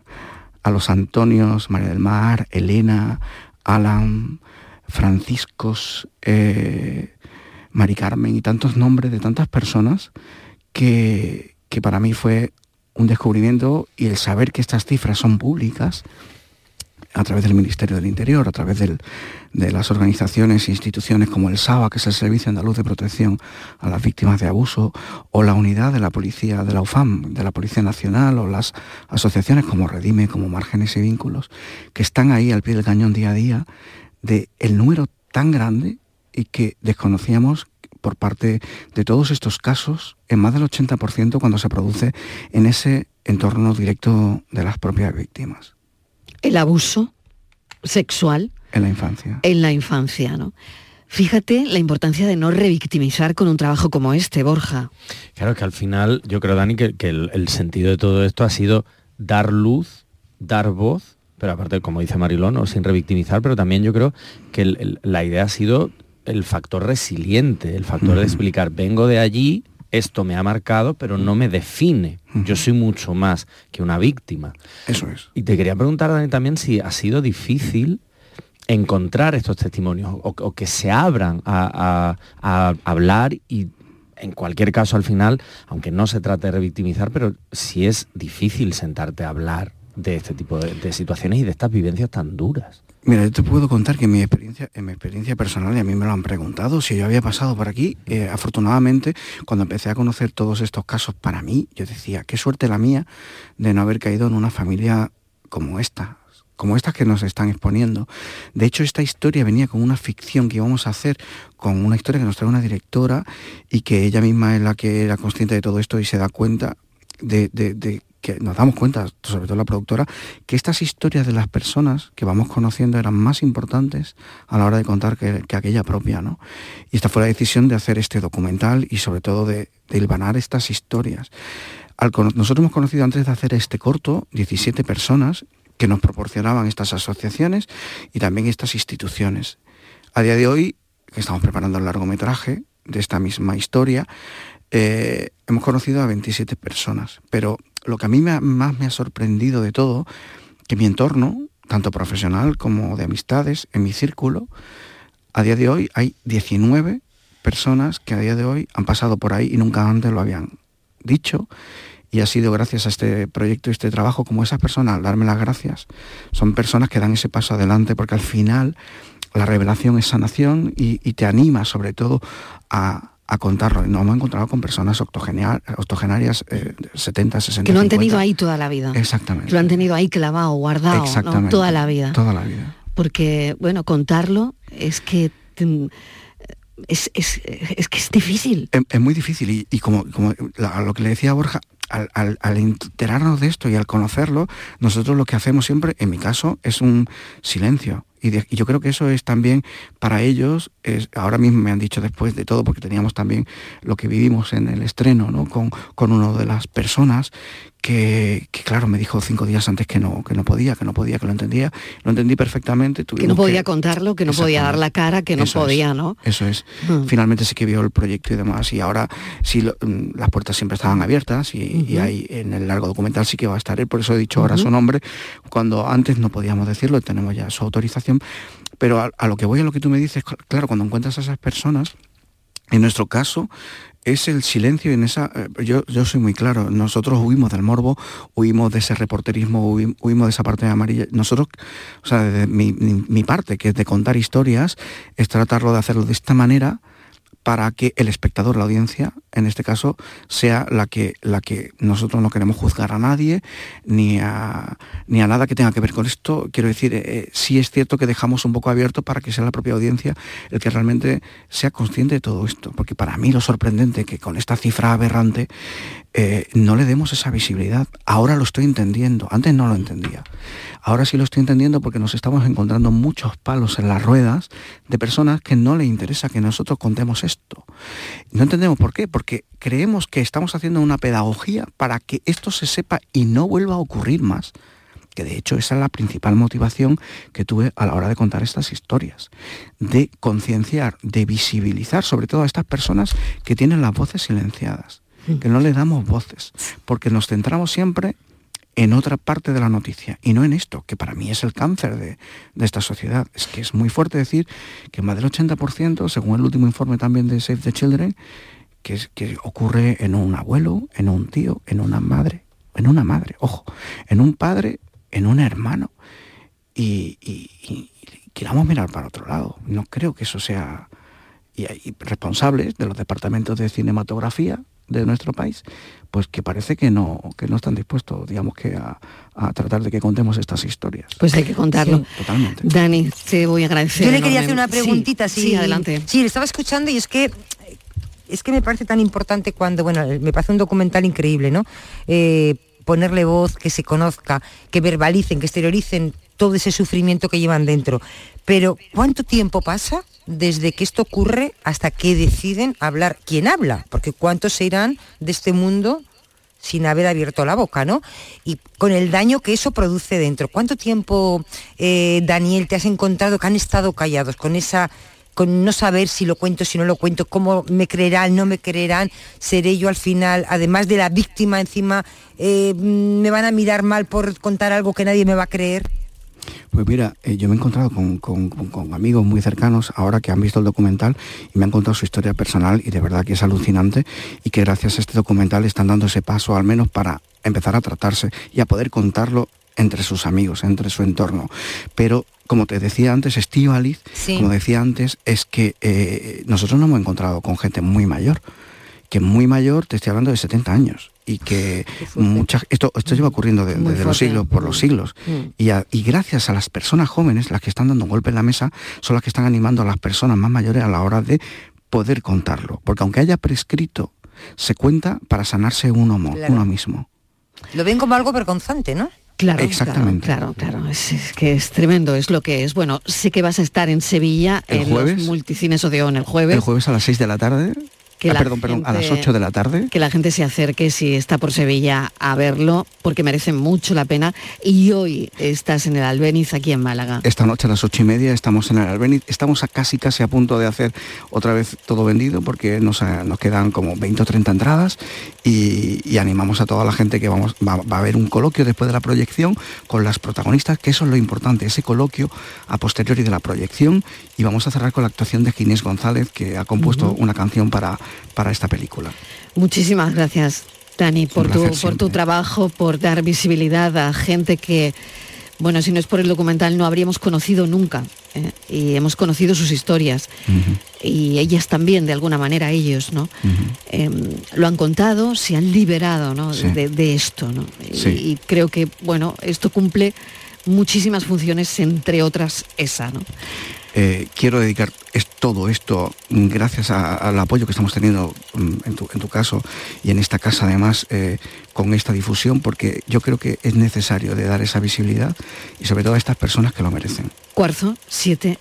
a los Antonios, María del Mar, Elena, Alan, Franciscos, eh, Mari Carmen y tantos nombres de tantas personas que, que para mí fue un descubrimiento y el saber que estas cifras son públicas a través del Ministerio del Interior, a través de las organizaciones e instituciones como el SABA, que es el Servicio Andaluz de Protección a las Víctimas de Abuso, o la unidad de la Policía, de la UFAM, de la Policía Nacional, o las asociaciones como Redime, como Márgenes y Vínculos, que están ahí al pie del cañón día a día, de el número tan grande y que desconocíamos por parte de todos estos casos, en más del 80% cuando se produce en ese entorno directo de las propias víctimas,
El abuso sexual
en la infancia.
en la infancia, ¿no? Fíjate la importancia de no revictimizar con un trabajo como este, Borja.
Claro, es que al final yo creo, Dani, que, que el, el sentido de todo esto ha sido dar luz, dar voz, pero aparte, como dice Marilón, ¿no? sin revictimizar, pero también yo creo que el- el- la idea ha sido el factor resiliente, el factor de explicar, vengo de allí, esto me ha marcado, pero no me define. Yo soy mucho más que una víctima.
Eso es.
Y te quería preguntar, Dani, también si ha sido difícil encontrar estos testimonios o, o que se abran a, a- a hablar y en cualquier caso al final, aunque no se trate de revictimizar, pero si es difícil sentarte a hablar de este tipo de, de situaciones y de estas vivencias tan duras.
Mira, yo te puedo contar que mi experiencia, en mi experiencia personal, y a mí me lo han preguntado, si yo había pasado por aquí, eh, afortunadamente, cuando empecé a conocer todos estos casos para mí, yo decía, qué suerte la mía de no haber caído en una familia como esta, como estas que nos están exponiendo. De hecho, esta historia venía con una ficción que íbamos a hacer, con una historia que nos trae una directora y que ella misma es la que era consciente de todo esto y se da cuenta de, de- de que nos damos cuenta, sobre todo la productora, que estas historias de las personas que vamos conociendo eran más importantes a la hora de contar que, que aquella propia, ¿no? Y esta fue la decisión de hacer este documental y sobre todo de, de hilvanar estas historias. Nosotros hemos conocido antes de hacer este corto 17 personas que nos proporcionaban estas asociaciones y también estas instituciones. A día de hoy, que estamos preparando el largometraje, de esta misma historia, eh, hemos conocido a 27 personas. Pero lo que a mí me más me ha sorprendido de todo, que mi entorno, tanto profesional como de amistades, en mi círculo, a día de hoy hay 19 personas que a día de hoy han pasado por ahí y nunca antes lo habían dicho. Y ha sido gracias a este proyecto y este trabajo como esas personas, darme las gracias, son personas que dan ese paso adelante porque al final la revelación es sanación y, y te anima sobre todo a, a contarlo. Nos hemos encontrado con personas octogenarias, eh, de 70, 60,
Que lo han
50.
tenido ahí toda la vida.
Exactamente.
Lo han tenido ahí clavado, guardado, ¿no?
Exactamente.
toda la vida.
Toda la vida.
Porque, bueno, contarlo es que es, es- es que es difícil.
Es, es muy difícil y, y como, como la- lo que le decía Borja, al, enterarnos de esto y al conocerlo, nosotros lo que hacemos siempre, en mi caso, es un silencio. Y yo creo que eso es también para ellos, es, ahora mismo me han dicho después de todo, porque teníamos también lo que vivimos en el estreno ¿no? con, con una de las personas, que, que, claro, me dijo cinco días antes que no, que no podía, que no podía, que lo entendía. Lo entendí perfectamente.
Que no podía contarlo, que no podía dar la cara, que no
Eso es.
podía, ¿no?
Eso es.
Mm.
Finalmente sí que vio el proyecto y demás. Y ahora sí lo- mm, las puertas siempre estaban abiertas y, y
Ujú.
ahí en el largo documental sí que va a estar él. Por eso he dicho ahora su nombre. Cuando antes no podíamos decirlo, tenemos ya su autorización. Pero a, a lo que voy, a lo que tú me dices, cl- claro, cuando encuentras a esas personas, en nuestro caso es el silencio en esa eh, yo, yo soy muy claro nosotros huimos del morbo huimos de ese reporterismo huim- huimos de esa parte amarilla. Nosotros o sea de mi, mi- mi parte que es de contar historias es tratarlo de hacerlo de esta manera para que el espectador, la audiencia, en este caso, sea la que, la que nosotros no queremos juzgar a nadie, ni a, ni a nada que tenga que ver con esto. Quiero decir, eh, sí es cierto que dejamos un poco abierto para que sea la propia audiencia el que realmente sea consciente de todo esto. Porque para mí lo sorprendente que con esta cifra aberrante eh, no le demos esa visibilidad. Ahora lo estoy entendiendo, antes no lo entendía. Ahora sí lo estoy entendiendo porque nos estamos encontrando muchos palos en las ruedas de personas que no le interesa que nosotros contemos esto. No entendemos por qué, porque creemos que estamos haciendo una pedagogía para que esto se sepa y no vuelva a ocurrir más. Que de hecho esa es la principal motivación que tuve a la hora de contar estas historias. De concienciar, de visibilizar sobre todo a estas personas que tienen las voces silenciadas, que no les damos voces, porque nos centramos siempre en otra parte de la noticia y no en esto, que para mí es el cáncer de, de esta sociedad. Es que es muy fuerte decir que más del 80%, según el último informe también de Save the Children, que, es, que ocurre en un abuelo, en un tío, en una madre, en una madre, ojo, en un padre, en un hermano. Y, y, y- y queramos mirar para otro lado. No creo que eso sea... Y hay responsables de los departamentos de cinematografía de nuestro país, pues que parece que no, que no están dispuestos, digamos que a, a tratar de que contemos estas historias.
Pues hay que contarlo.
Sí, totalmente.
Dani, te voy a agradecer.
Yo le quería hacer una preguntita.
Sí,
si-
sí, adelante.
Sí, le estaba escuchando y es que es que me parece tan importante cuando, bueno, me parece un documental increíble, ¿no? Eh, ponerle voz, que se conozca, que verbalicen, que exterioricen todo ese sufrimiento que llevan dentro. Pero ¿cuánto tiempo pasa desde que esto ocurre hasta que deciden hablar? ¿Quién habla? Porque ¿cuántos se irán de este mundo sin haber abierto la boca, ¿no? Y con el daño que eso produce dentro. ¿Cuánto tiempo, eh, Daniel, te has encontrado que han estado callados con esa con no saber si lo cuento, si no lo cuento, cómo me creerán, no me creerán, seré yo al final, además de la víctima encima, eh, me van a mirar mal por contar algo que nadie me va a creer.
Pues mira, eh, yo me he encontrado con, con- con- con amigos muy cercanos ahora que han visto el documental y me han contado su historia personal y de verdad que es alucinante y que gracias a este documental están dando ese paso al menos para empezar a tratarse y a poder contarlo entre sus amigos, entre su entorno. Pero como te decía antes, Estíbaliz,
Sí.
como decía antes, es que eh, nosotros nos hemos encontrado con gente muy mayor, que muy mayor, te estoy hablando de 70 años, y que muchas, esto, esto lleva ocurriendo de- desde los siglos, por los siglos.
Mm.
Y, a- y gracias a las personas jóvenes, las que están dando un golpe en la mesa, son las que están animando a las personas más mayores a la hora de poder contarlo. Porque aunque haya prescrito, se cuenta para sanarse uno,
Claro.
uno mismo.
Lo ven como algo vergonzante, ¿no?
Claro,
Exactamente.
Claro, claro, claro. Es, es que es tremendo, es lo que es. Bueno, sé que vas a estar en Sevilla
¿El
en
jueves?
los multicines Odeón el jueves.
El jueves a las 6 de la tarde.
Que
Ah,
la
perdón, perdón, a las
gente-
8 de la tarde.
que la gente se acerque si está por Sevilla a verlo, porque merece mucho la pena. Y hoy estás en el Albéniz, aquí en Málaga.
Esta noche a las ocho y media estamos en el Albéniz. Estamos a casi casi a punto de hacer otra vez todo vendido porque nos, eh, nos quedan como 20 o 30 entradas y, y animamos a toda la gente que vamos, va, va a haber un coloquio después de la proyección con las protagonistas, que eso es lo importante, ese coloquio a posteriori de la proyección y vamos a cerrar con la actuación de Ginés González que ha compuesto una canción para, para esta película.
Muchísimas gracias, Dani, por tu, por tu trabajo, por dar visibilidad a gente que, bueno, si no es por el documental no habríamos conocido nunca. ¿eh? Y hemos conocido sus historias. Y ellas también, de alguna manera, ellos, ¿no? Eh, lo han contado, se han liberado ¿no?
Sí.
de, de esto, ¿no? Y-. Y, creo que, bueno, esto cumple muchísimas funciones, entre otras esa, ¿no?
Eh, quiero dedicar es todo esto gracias a- al apoyo que estamos teniendo mm, en tu, en tu caso y en esta casa además eh, con esta difusión porque yo creo que es necesario de dar esa visibilidad y sobre todo a estas personas que lo merecen.
Cuarzo 7,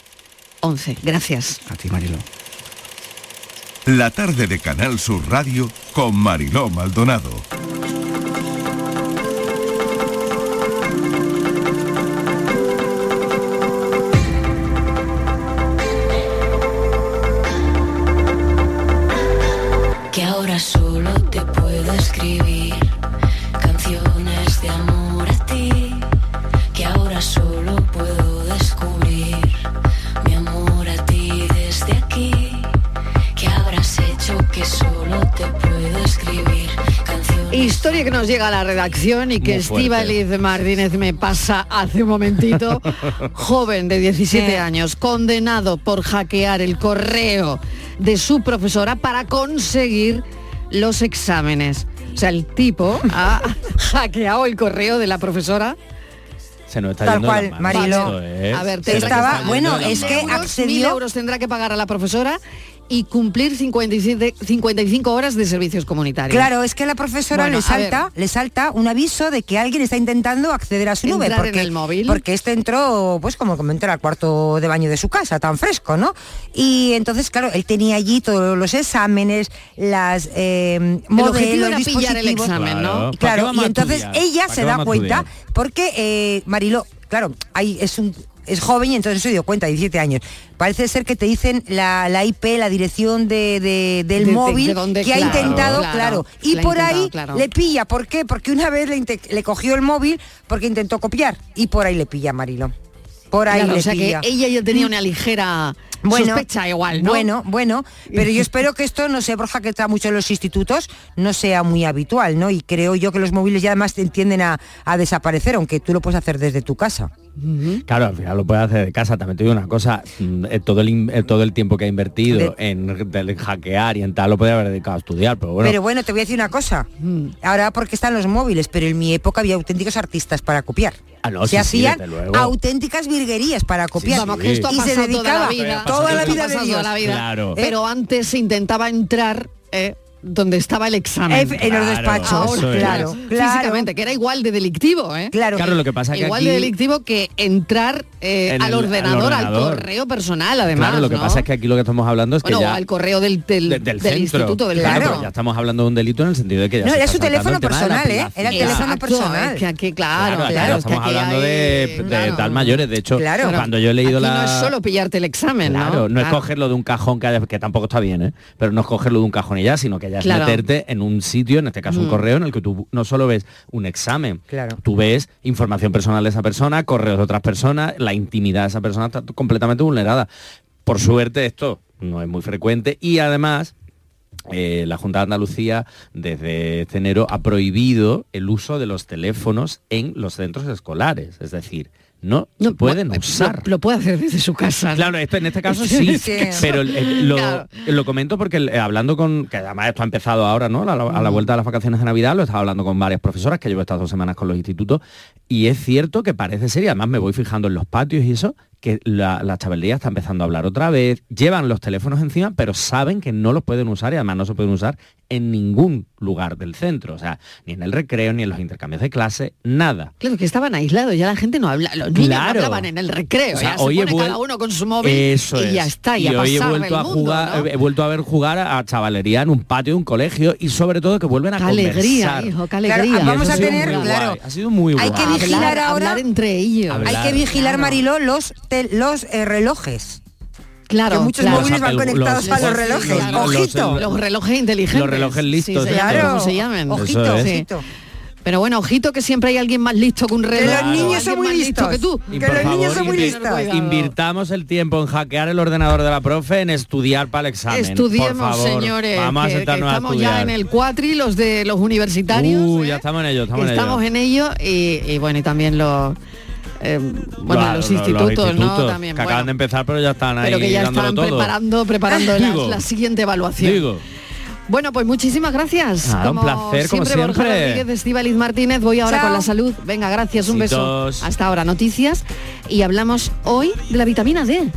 11. Gracias.
A ti Marilo.
La tarde de Canal Sur Radio con Mariló Maldonado.
Historia que nos llega a la redacción y que. Estíbaliz Martínez me pasa hace un momentito. Joven de 17 años, condenado por hackear el correo de su profesora para conseguir los exámenes. O sea, el tipo ha hackeado el correo de la profesora.
Se nos está
Tal
yendo
cual, Marilo.
¿eh?
A ver,
yendo
bueno, es que accedió-
Mil euros tendrá que pagar a la profesora y cumplir 57 55 horas de servicios comunitarios.
Claro, es que a la profesora
Bueno,
le salta, le salta un aviso de que alguien está intentando acceder a su nube.
En
Porque,
el móvil.
porque este entró, pues como entra al cuarto de baño de su casa, tan fresco, ¿no? Y entonces, claro, él tenía allí todos los exámenes, las eh, modelos,
pillar el
dispositivos.
examen, ¿no?
Claro, ¿para qué
Claro,
vamos
y entonces ella
¿Para
se da cuenta porque eh, Marilo, claro, ahí es un es joven y entonces se dio cuenta, 17 años. Parece ser que te dicen la, la IP, la dirección de, de- del
De- de-
móvil
de dónde,
que ha intentado,
claro,
Y por ahí
claro.
le pilla. ¿Por qué? Porque una vez le, le cogió el móvil porque intentó copiar. Y por ahí le pilla, Marilo. Por ahí le
o sea
pilla.
que ella ya tenía una ligera sospecha igual, ¿no?
Bueno, bueno, pero yo espero que esto, no sé, Borja, que está mucho en los institutos, no sea muy habitual, ¿no? Y creo yo que los móviles ya además tienden a, a desaparecer, aunque tú lo puedes hacer desde tu casa.
Claro, al final lo puedes hacer de casa. También te digo una cosa, mm, eh, todo el, eh, todo el tiempo que ha invertido en, hackear y en tal lo podía haber dedicado a estudiar, pero bueno.
Pero bueno, te voy a decir una cosa. Ahora porque están los móviles, pero en mi época había auténticos artistas para copiar.
Ah, no,
se
sí,
hacían auténticas virguerías para copiar.
Vamos, que esto ha
y se dedicaba
toda la vida.
Toda la vida de Dios.
la vida.
Claro.
Pero antes se intentaba entrar eh, donde estaba el examen.
En los despachos,
Ahora,
claro, claro.
Físicamente, que era igual de delictivo, ¿eh?
Claro.
Claro, lo que pasa es que
Igual
aquí-
de delictivo que entrar eh,
En
al,
el- al
ordenador, al
ordenador.
correo personal, además.
claro, lo que
¿no?
pasa es que aquí lo que estamos hablando es que
Bueno,
ya...
al correo del, del,
de- del,
del
centro.
instituto del
Claro, pero ya estamos hablando de un delito en el sentido de que ya
No,
se
era su teléfono
el
personal, ¿eh? Era el teléfono personal.
que aquí, claro, que
estamos hablando
hay-
de, tal mayores. De hecho,
Claro.
cuando yo he leído la...
no es solo pillarte el examen,
Claro,
¿no?
no es cogerlo de un cajón que, haya- que tampoco está bien, ¿eh? pero no es cogerlo de un cajón y ya, sino que ya es meterte en un sitio, en este caso un
Mm.
correo, en el que tú no solo ves un examen,
Claro.
tú ves información personal de esa persona, correos de otras personas, la intimidad de esa persona está completamente vulnerada. Por suerte esto no es muy frecuente y además eh, la Junta de Andalucía desde este enero ha prohibido el uso de los teléfonos en los centros escolares, es decir, no, pueden usar.
Lo, puede hacer desde su casa.
Claro, esto, en este caso sí, pero el- el- lo,
Claro.
lo comento porque eh, hablando con, que además esto ha empezado ahora, ¿no? A la, a la vuelta de las vacaciones de Navidad, lo estaba hablando con varias profesoras, que llevo estas dos semanas con los institutos, y es cierto que parece ser, y además me voy fijando en los patios y eso, que la, la chavalería está empezando a hablar otra vez, llevan los teléfonos encima, pero saben que no los pueden usar y además no se pueden usar en ningún lugar del centro, o sea, ni en el recreo, ni en los intercambios de clase, nada.
Claro, que estaban aislados, ya la gente no habla, los niños no hablaban en el recreo,
O sea,
ya se
hoy he
pone cada uno con su móvil
Eso
y ya
es.
está, y, a
hoy he vuelto a
mundo,
jugar,
¿no?
he vuelto a ver jugar a chavalería en un patio de un colegio y sobre todo que vuelven a
Qué alegría,
conversar.
hijo, qué
Claro,
alegría.
vamos a tener, claro,
guay, ha sido muy
hay
guay.
que vigilar
Hablar-
ahora
hablar entre ellos.
Hablar.
Hay que vigilar,
Claro.
Mariló, los, tel- los eh, relojes.
Claro,
que muchos
claro.
móviles van
Los-
conectados
los-
a los relojes.
los- los-
Ojito.
Los relojes inteligentes.
Los relojes listos,
Sí, se
Claro.
como se llamen.
Ojito,
es.
Sí.
ojito.
Pero bueno, ojito que siempre hay alguien más listo que un reloj.
los niños son muy listos.
que tú.
Y
Que los niños
favor,
son muy listos.
Invirtamos el tiempo en hackear el ordenador de la profe, en estudiar para el examen.
Estudiemos,
por favor.
señores,
Vamos a
que- que,
sentarnos a
estamos
estudiar.
ya en el cuatri, los de los universitarios.
Uh,
¿eh?
ya estamos en ello, estamos,
Estamos
en ello.
en ello y, y bueno, y también los eh, bueno,
Claro,
los, institutos, ¿no? También,
que
bueno,
acaban de empezar, pero ya están ahí
pero que ya están
todo.
preparando, preparando la,
Digo.
la siguiente evaluación.
Digo,
Bueno, pues muchísimas gracias.
Nada, un placer, como
siempre. Borja
siempre.
Rodríguez, Estíbaliz Martínez. Voy ahora
Chao.
con la salud. Venga, gracias, un beso. Hasta ahora, noticias. Y hablamos hoy de la vitamina D.